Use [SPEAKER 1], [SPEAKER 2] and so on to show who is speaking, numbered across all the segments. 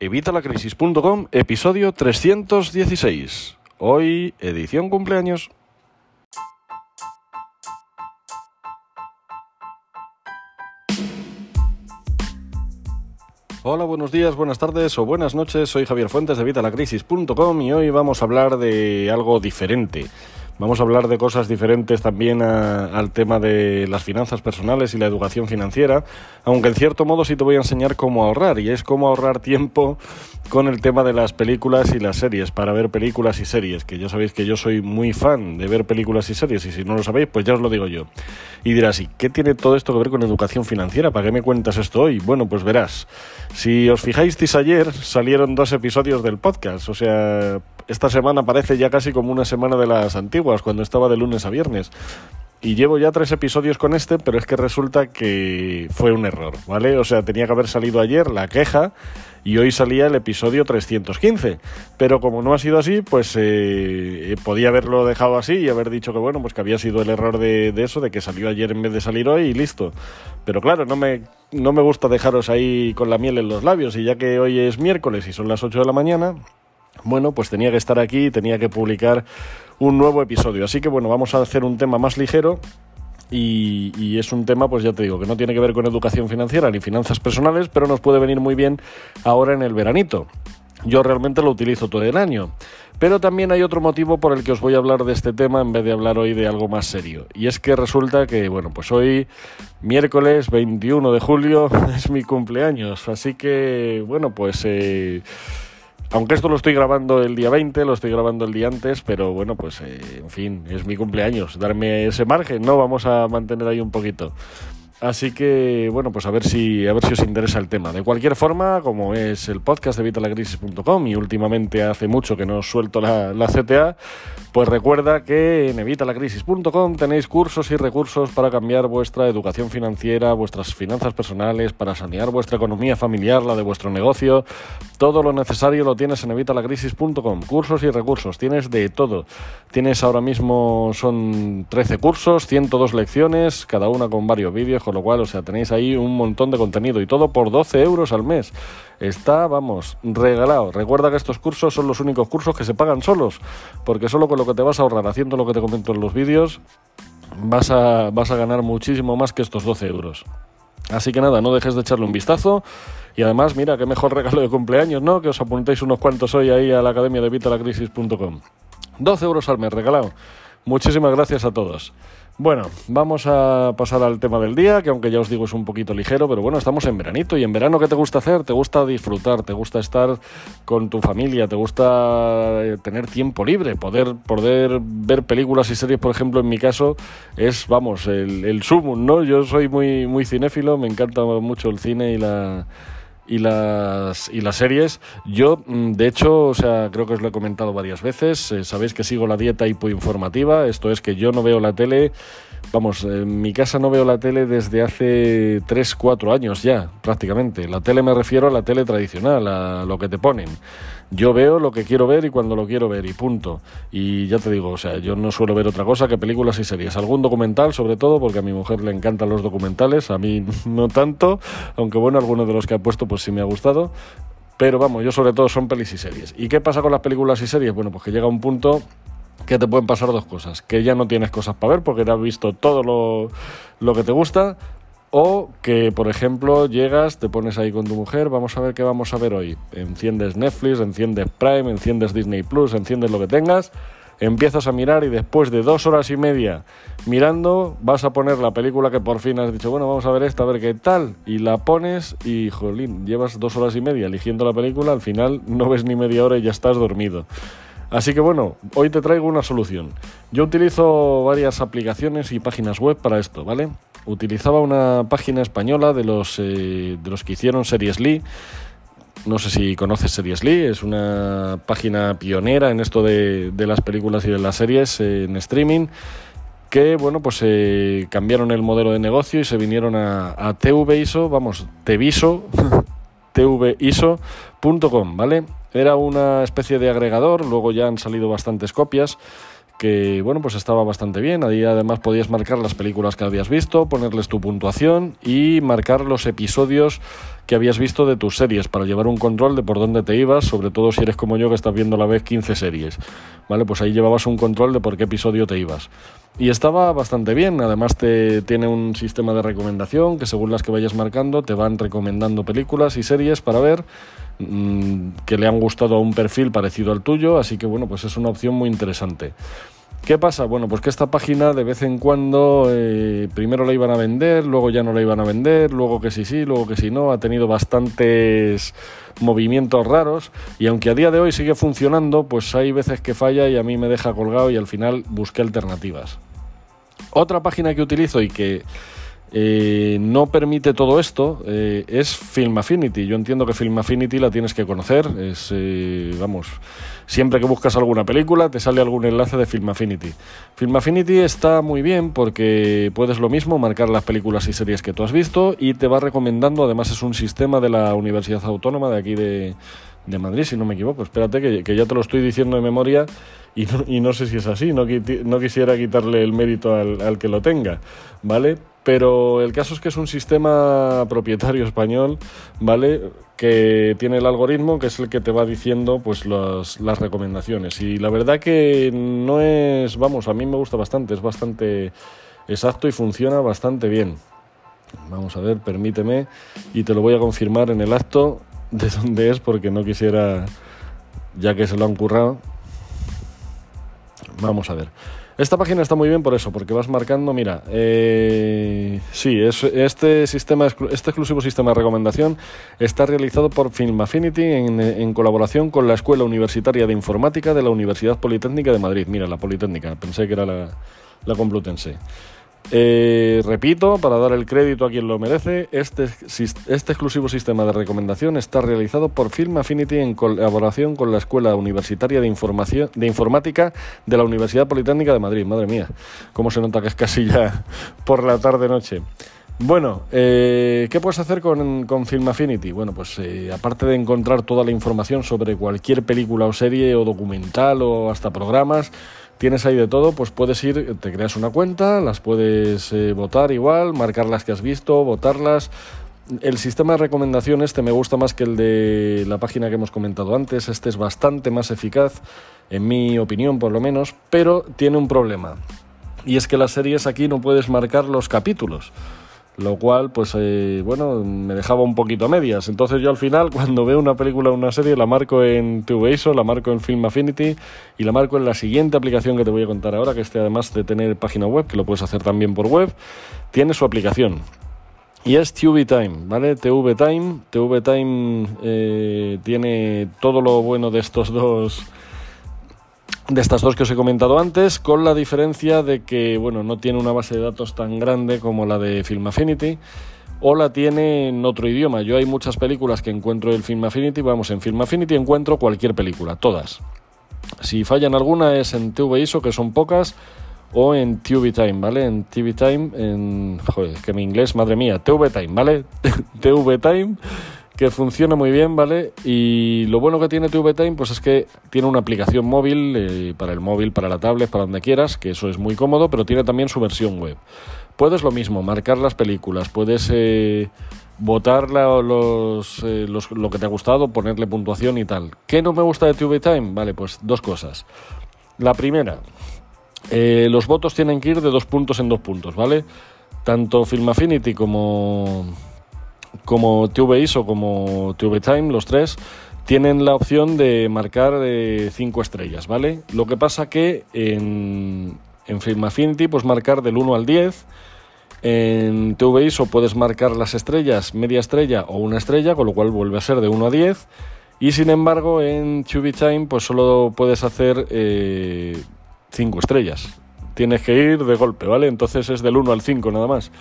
[SPEAKER 1] Evitalacrisis.com, episodio 316. Hoy, edición cumpleaños. Hola, buenos días, buenas tardes o buenas noches. Soy Javier Fuentes de Evitalacrisis.com y hoy vamos a hablar de algo diferente. Vamos a hablar de cosas diferentes también al tema de las finanzas personales y la educación financiera, aunque en cierto modo sí te voy a enseñar cómo ahorrar y es cómo ahorrar tiempo con el tema de las películas y las series, para ver películas y series, que ya sabéis que yo soy muy fan de ver películas y series y si no lo sabéis, pues ya os lo digo yo. Y dirás, ¿y qué tiene todo esto que ver con educación financiera? ¿Para qué me cuentas esto hoy? Bueno, pues verás, si os fijáis, ayer salieron dos episodios del podcast, o sea, esta semana parece ya casi como una semana de las antiguas, cuando estaba de lunes a viernes. Y llevo ya tres episodios con este, pero es que resulta que fue un error, ¿vale? O sea, tenía que haber salido ayer la queja y hoy salía el episodio 315. Pero como no ha sido así, pues eh, podía haberlo dejado así y haber dicho que bueno, pues que había sido el error de, eso, de que salió ayer en vez de salir hoy y listo. Pero claro, no me, no me gusta dejaros ahí con la miel en los labios y ya que hoy es miércoles y son las 8 de la mañana, bueno, pues tenía que estar aquí tenía que publicar un nuevo episodio. Así que bueno, vamos a hacer un tema más ligero. Y, es un tema, pues ya te digo, que no tiene que ver con educación financiera ni finanzas personales, pero nos puede venir muy bien ahora en el veranito. Yo realmente lo utilizo todo el año. Pero también hay otro motivo por el que os voy a hablar de este tema en vez de hablar hoy de algo más serio. Y es que resulta que, bueno, pues hoy, miércoles 21 de julio, es mi cumpleaños. Así que, bueno, pues... Eh, aunque esto lo estoy grabando el día 20, lo estoy grabando el día antes, pero bueno, pues eh, en fin, es mi cumpleaños. Darme ese margen, ¿no? Vamos a mantener ahí un poquito. Así que, bueno, pues a ver si a ver si os interesa el tema. De cualquier forma, como es el podcast de Evitalacrisis.com y últimamente hace mucho que no suelto la, la CTA, pues recuerda que en Evitalacrisis.com tenéis cursos y recursos para cambiar vuestra educación financiera, vuestras finanzas personales, para sanear vuestra economía familiar, la de vuestro negocio. Todo lo necesario lo tienes en Evitalacrisis.com. Cursos y recursos, tienes de todo. Tienes ahora mismo, son 13 cursos, 102 lecciones, cada una con varios vídeos con lo cual, o sea, tenéis ahí un montón de contenido y todo por 12 euros al mes. Está, vamos, regalado. Recuerda que estos cursos son los únicos cursos que se pagan solos, porque solo con lo que te vas a ahorrar haciendo lo que te comento en los vídeos, vas a, vas a ganar muchísimo más que estos 12 euros. Así que nada, no dejes de echarle un vistazo. Y además, mira, qué mejor regalo de cumpleaños, ¿no? Que os apuntéis unos cuantos hoy ahí a la academia de vitalacrisis.com. 12 euros al mes, regalado. Muchísimas gracias a todos. Bueno, vamos a pasar al tema del día, que aunque ya os digo es un poquito ligero, pero bueno, estamos en veranito y en verano ¿qué te gusta hacer? Te gusta disfrutar, te gusta estar con tu familia, te gusta eh, tener tiempo libre, poder, poder ver películas y series, por ejemplo, en mi caso, es, vamos, el, el sumum, ¿no? Yo soy muy, muy cinéfilo, me encanta mucho el cine y la y las, y las series. Yo, mm, de hecho, o sea, creo que os lo he comentado varias veces, eh, sabéis que sigo la dieta hipoinformativa, esto es que yo no veo la tele, vamos, en mi casa no veo la tele desde hace 3, 4 años ya, prácticamente. La tele me refiero a la tele tradicional, a lo que te ponen. Yo veo lo que quiero ver y cuando lo quiero ver y punto. Y ya te digo, o sea, yo no suelo ver otra cosa que películas y series. Algún documental, sobre todo, porque a mi mujer le encantan los documentales, a mí no tanto, aunque bueno, algunos de los que ha puesto pues sí me ha gustado. Pero vamos, yo sobre todo son pelis y series. ¿Y qué pasa con las películas y series? Bueno, pues que llega un punto que te pueden pasar dos cosas. Que ya no tienes cosas para ver porque te has visto todo lo, lo que te gusta o que, por ejemplo, llegas, te pones ahí con tu mujer, vamos a ver qué vamos a ver hoy. Enciendes Netflix, enciendes Prime, enciendes Disney Plus, enciendes lo que tengas, empiezas a mirar y después de dos horas y media mirando, vas a poner la película que por fin has dicho, bueno, vamos a ver esta, a ver qué tal. Y la pones y, jolín, llevas dos horas y media eligiendo la película, al final no ves ni media hora y ya estás dormido. Así que bueno, hoy te traigo una solución. Yo utilizo varias aplicaciones y páginas web para esto, ¿vale? utilizaba una página española de los, eh, de los que hicieron Series Lee. No sé si conoces Series Lee, es una página pionera en esto de, las películas y de las series en streaming que bueno pues eh, cambiaron el modelo de negocio y se vinieron a, a TVISO, vamos, TVISO, tviso.com, ¿vale? Era una especie de agregador, luego ya han salido bastantes copias que bueno, pues estaba bastante bien. Ahí además podías marcar las películas que habías visto, ponerles tu puntuación y marcar los episodios que habías visto de tus series para llevar un control de por dónde te ibas, sobre todo si eres como yo que estás viendo a la vez 15 series. Vale, pues ahí llevabas un control de por qué episodio te ibas. Y estaba bastante bien, además te tiene un sistema de recomendación que según las que vayas marcando te van recomendando películas y series para ver mm, que le han gustado a un perfil parecido al tuyo, así que bueno, pues es una opción muy interesante. ¿Qué pasa? Bueno, pues que esta página de vez en cuando eh, primero la iban a vender, luego ya no la iban a vender, luego que sí sí, luego que sí no, ha tenido bastantes movimientos raros y aunque a día de hoy sigue funcionando, pues hay veces que falla y a mí me deja colgado y al final busqué alternativas. Otra página que utilizo y que eh, no permite todo esto eh, es Film Affinity. Yo entiendo que Film Affinity la tienes que conocer. Es, eh, vamos, siempre que buscas alguna película te sale algún enlace de Film Affinity. Film Affinity está muy bien porque puedes lo mismo, marcar las películas y series que tú has visto y te va recomendando. Además es un sistema de la Universidad Autónoma de aquí de, Madrid, si no me equivoco. Espérate que, ya te lo estoy diciendo de memoria y no, y no sé si es así. No, no quisiera quitarle el mérito al, al que lo tenga, ¿vale? Pero el caso es que es un sistema propietario español, ¿vale? Que tiene el algoritmo que es el que te va diciendo pues las recomendaciones. Y la verdad que no es, vamos, a mí me gusta bastante, es bastante exacto y funciona bastante bien. Vamos a ver, permíteme y te lo voy a confirmar en el acto de dónde es porque no quisiera, ya que se lo han currado. Vamos a ver. Esta página está muy bien por eso, porque vas marcando, mira, eh, sí, es, este, sistema, este exclusivo sistema de recomendación está realizado por Film Affinity en, en, colaboración con la Escuela Universitaria de Informática de la Universidad Politécnica de Madrid. Mira, la Politécnica, pensé que era la, la Complutense. Eh, repito, para dar el crédito a quien lo merece, este, este, exclusivo sistema de recomendación está realizado por Film Affinity en colaboración con la Escuela Universitaria de, de Informática de la Universidad Politécnica de Madrid. Madre mía, cómo se nota que es casi ya por la tarde-noche. Bueno, eh, ¿qué puedes hacer con, Film Affinity? Bueno, pues eh, aparte de encontrar toda la información sobre cualquier película o serie o documental o hasta programas, tienes ahí de todo, pues puedes ir, te creas una cuenta, las puedes eh, votar igual, marcar las que has visto, votarlas. El sistema de recomendación este me gusta más que el de la página que hemos comentado antes, este es bastante más eficaz, en mi opinión por lo menos, pero tiene un problema. Y es que las series aquí no puedes marcar los capítulos lo cual pues eh, bueno me dejaba un poquito a medias entonces yo al final cuando veo una película o una serie la marco en TVISO, la marco en Film Affinity y la marco en la siguiente aplicación que te voy a contar ahora que este además de tener página web que lo puedes hacer también por web tiene su aplicación y es TV Time, ¿vale? TV Time, TV Time eh, tiene todo lo bueno de estos dos de estas dos que os he comentado antes, con la diferencia de que bueno, no tiene una base de datos tan grande como la de Film Affinity o la tiene en otro idioma. Yo hay muchas películas que encuentro en Film Affinity, vamos, en Film Affinity encuentro cualquier película, todas. Si fallan alguna es en TV ISO, que son pocas, o en TV Time, ¿vale? En TV Time, en... Joder, que mi inglés, madre mía, TV Time, ¿vale? TV Time que funciona muy bien, ¿vale? Y lo bueno que tiene TV Time pues es que tiene una aplicación móvil eh, para el móvil, para la tablet, para donde quieras, que eso es muy cómodo, pero tiene también su versión web. Puedes lo mismo, marcar las películas, puedes eh, votar los, eh, los, lo que te ha gustado, ponerle puntuación y tal. ¿Qué no me gusta de TV Time? Vale, pues dos cosas. La primera, los votos tienen que ir de dos puntos en dos puntos, ¿vale? Tanto Film Affinity como como TV o como TV Time, los tres, tienen la opción de marcar 5 eh, estrellas, ¿vale? Lo que pasa que en, en Film Affinity puedes marcar del 1 al 10, en TV ISO puedes marcar las estrellas, media estrella o una estrella, con lo cual vuelve a ser de 1 a 10, y sin embargo en TV Time pues solo puedes hacer 5 eh, estrellas, tienes que ir de golpe, ¿vale? Entonces es del 1 al 5 nada más.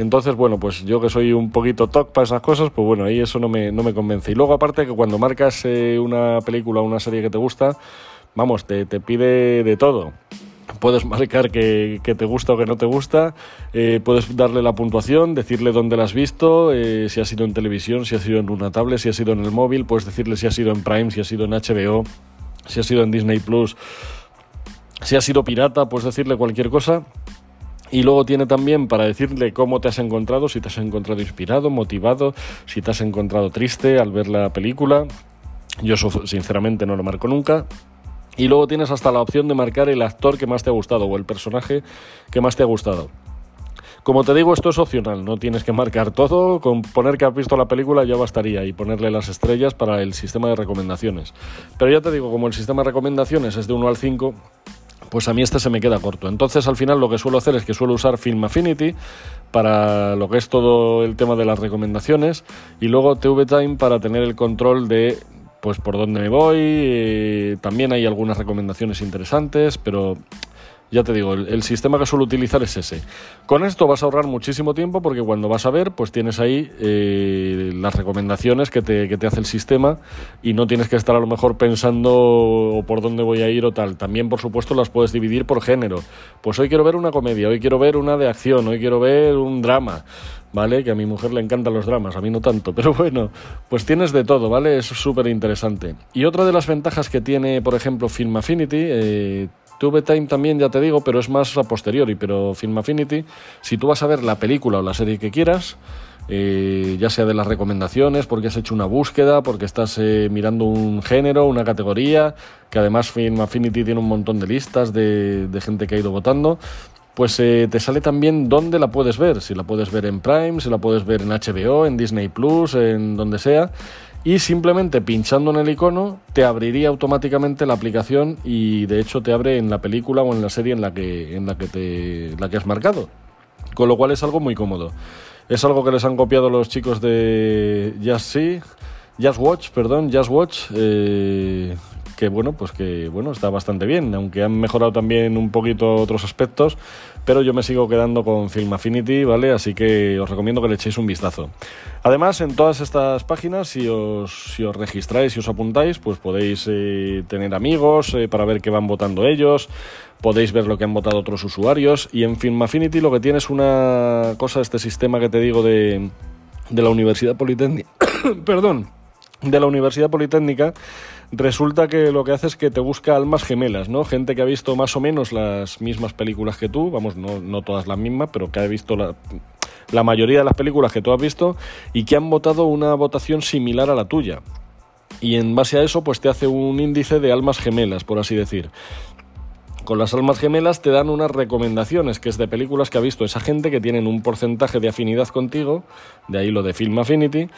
[SPEAKER 1] Entonces, bueno, pues yo que soy un poquito toc para esas cosas, pues bueno, ahí eso no me, no me convence. Y luego aparte que cuando marcas eh, una película o una serie que te gusta, vamos, te, te pide de todo puedes marcar que, que, te gusta o que no te gusta, eh, puedes darle la puntuación, decirle dónde la has visto, eh, si ha sido en televisión, si ha sido en una tablet, si ha sido en el móvil, puedes decirle si ha sido en Prime, si ha sido en HBO, si ha sido en Disney Plus Si has sido pirata, puedes decirle cualquier cosa. Y luego tiene también para decirle cómo te has encontrado, si te has encontrado inspirado, motivado, si te has encontrado triste al ver la película. Yo sinceramente no lo marco nunca. Y luego tienes hasta la opción de marcar el actor que más te ha gustado o el personaje que más te ha gustado. Como te digo, esto es opcional, no tienes que marcar todo, con poner que has visto la película ya bastaría y ponerle las estrellas para el sistema de recomendaciones. Pero ya te digo, como el sistema de recomendaciones es de 1 al 5, pues a mí este se me queda corto. Entonces al final lo que suelo hacer es que suelo usar Film Affinity para lo que es todo el tema de las recomendaciones y luego TV Time para tener el control de pues por dónde me voy. Eh, también hay algunas recomendaciones interesantes, pero ya te digo, el, sistema que suelo utilizar es ese. Con esto vas a ahorrar muchísimo tiempo porque cuando vas a ver, pues tienes ahí eh, las recomendaciones que te, que te, hace el sistema y no tienes que estar a lo mejor pensando por dónde voy a ir o tal. También, por supuesto, las puedes dividir por género. Pues hoy quiero ver una comedia, hoy quiero ver una de acción, hoy quiero ver un drama. ¿vale? Que a mi mujer le encantan los dramas, a mí no tanto, pero bueno, pues tienes de todo, ¿vale? Es súper interesante. Y otra de las ventajas que tiene, por ejemplo, Film Affinity, eh, TV Time también, ya te digo, pero es más a posteriori. Pero Film Affinity, si tú vas a ver la película o la serie que quieras, eh, ya sea de las recomendaciones, porque has hecho una búsqueda, porque estás eh, mirando un género, una categoría, que además Film Affinity tiene un montón de listas de, gente que ha ido votando, pues eh, te sale también dónde la puedes ver, si la puedes ver en Prime, si la puedes ver en HBO, en Disney Plus, en donde sea y simplemente pinchando en el icono te abriría automáticamente la aplicación y de hecho te abre en la película o en la serie en la que, en la que, te, la que has marcado. Con lo cual es algo muy cómodo. Es algo que les han copiado los chicos de Just See, Just Watch, perdón, Just Watch, eh, que bueno, pues que bueno, está bastante bien, aunque han mejorado también un poquito otros aspectos, pero yo me sigo quedando con Film Affinity, ¿vale? Así que os recomiendo que le echéis un vistazo. Además, en todas estas páginas, si os, si os registráis y os apuntáis, pues podéis eh, tener amigos eh, para ver qué van votando ellos, podéis ver lo que han votado otros usuarios, y en Film Affinity lo que tiene es una cosa, este sistema que te digo de, de la Universidad Politécnica, perdón, de la Universidad Politécnica, resulta que lo que hace es que te busca almas gemelas, ¿no? Gente que ha visto más o menos las mismas películas que tú, vamos, no, no todas las mismas, pero que ha visto la, la mayoría de las películas que tú has visto y que han votado una votación similar a la tuya. Y en base a eso, pues te hace un índice de almas gemelas, por así decir con las almas gemelas te dan unas recomendaciones, que es de películas que ha visto esa gente que tienen un porcentaje de afinidad contigo, de ahí lo de Film Affinity,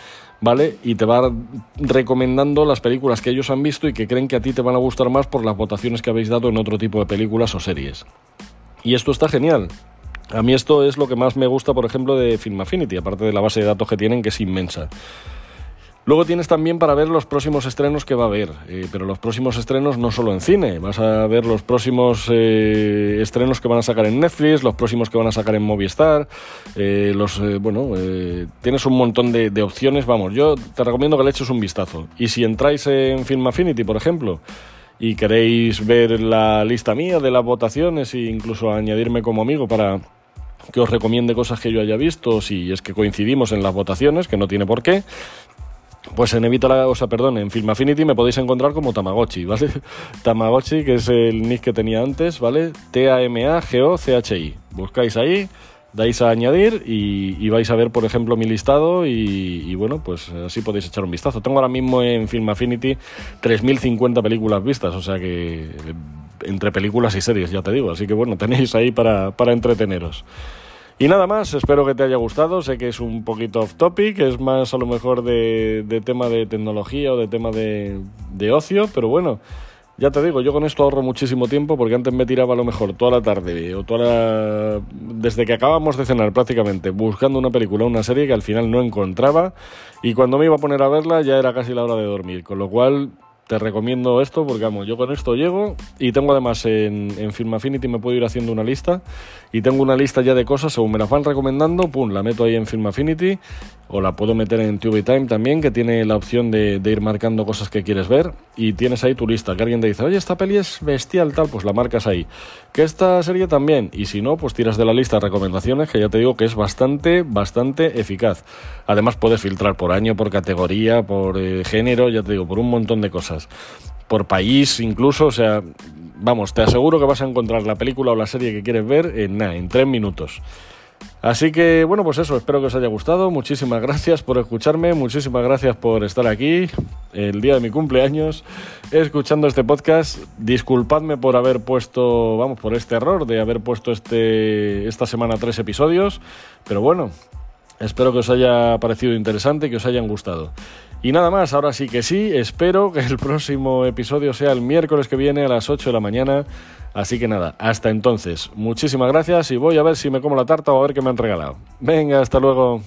[SPEAKER 1] ¿vale? Y te va recomendando las películas que ellos han visto y que creen que a ti te van a gustar más por las votaciones que habéis dado en otro tipo de películas o series. Y esto está genial. A mí esto es lo que más me gusta, por ejemplo, de Film Affinity, aparte de la base de datos que tienen, que es inmensa. Luego tienes también para ver los próximos estrenos que va a haber, eh, pero los próximos estrenos no solo en cine, vas a ver los próximos eh, estrenos que van a sacar en Netflix, los próximos que van a sacar en Movistar, eh, los bueno, tienes un montón de, de, opciones, vamos, yo te recomiendo que le eches un vistazo. Y si entráis en Film Affinity, por ejemplo, y queréis ver la lista mía de las votaciones e incluso añadirme como amigo para que os recomiende cosas que yo haya visto, si es que coincidimos en las votaciones, que no tiene por qué, pues en Evita la, o perdón, en Film Affinity me podéis encontrar como Tamagotchi, ¿vale? Tamagotchi, que es el nick que tenía antes, ¿vale? T-A-M-A-G-O-C-H-I. Buscáis ahí, dais a añadir y, vais a ver, por ejemplo, mi listado y, bueno, pues así podéis echar un vistazo. Tengo ahora mismo en Film Affinity 3.050 películas vistas, o sea que entre películas y series, ya te digo. Así que bueno, tenéis ahí para, para entreteneros. Y nada más, espero que te haya gustado. Sé que es un poquito off topic, es más a lo mejor de, tema de tecnología o de tema de, de, ocio, pero bueno, ya te digo, yo con esto ahorro muchísimo tiempo porque antes me tiraba a lo mejor toda la tarde o toda la... desde que acabamos de cenar prácticamente buscando una película una serie que al final no encontraba y cuando me iba a poner a verla ya era casi la hora de dormir, con lo cual te recomiendo esto porque vamos, yo con esto llego y tengo además en, en Film Affinity me puedo ir haciendo una lista y tengo una lista ya de cosas según me las van recomendando, pum, la meto ahí en Film Affinity o la puedo meter en TV Time también que tiene la opción de, ir marcando cosas que quieres ver y tienes ahí tu lista, que alguien te dice, oye, esta peli es bestial tal, pues la marcas ahí, que esta serie también y si no, pues tiras de la lista de recomendaciones que ya te digo que es bastante, bastante eficaz. Además puedes filtrar por año, por categoría, por eh, género, ya te digo, por un montón de por país incluso, o sea, vamos, te aseguro que vas a encontrar la película o la serie que quieres ver en nada, en tres minutos. Así que bueno, pues eso, espero que os haya gustado. Muchísimas gracias por escucharme, muchísimas gracias por estar aquí el día de mi cumpleaños escuchando este podcast. Disculpadme por haber puesto, vamos, por este error de haber puesto este esta semana tres episodios, pero bueno, espero que os haya parecido interesante y que os hayan gustado. Y nada más, ahora sí que sí, espero que el próximo episodio sea el miércoles que viene a las 8 de la mañana. Así que nada, hasta entonces, muchísimas gracias y voy a ver si me como la tarta o a ver qué me han regalado. Venga, hasta luego.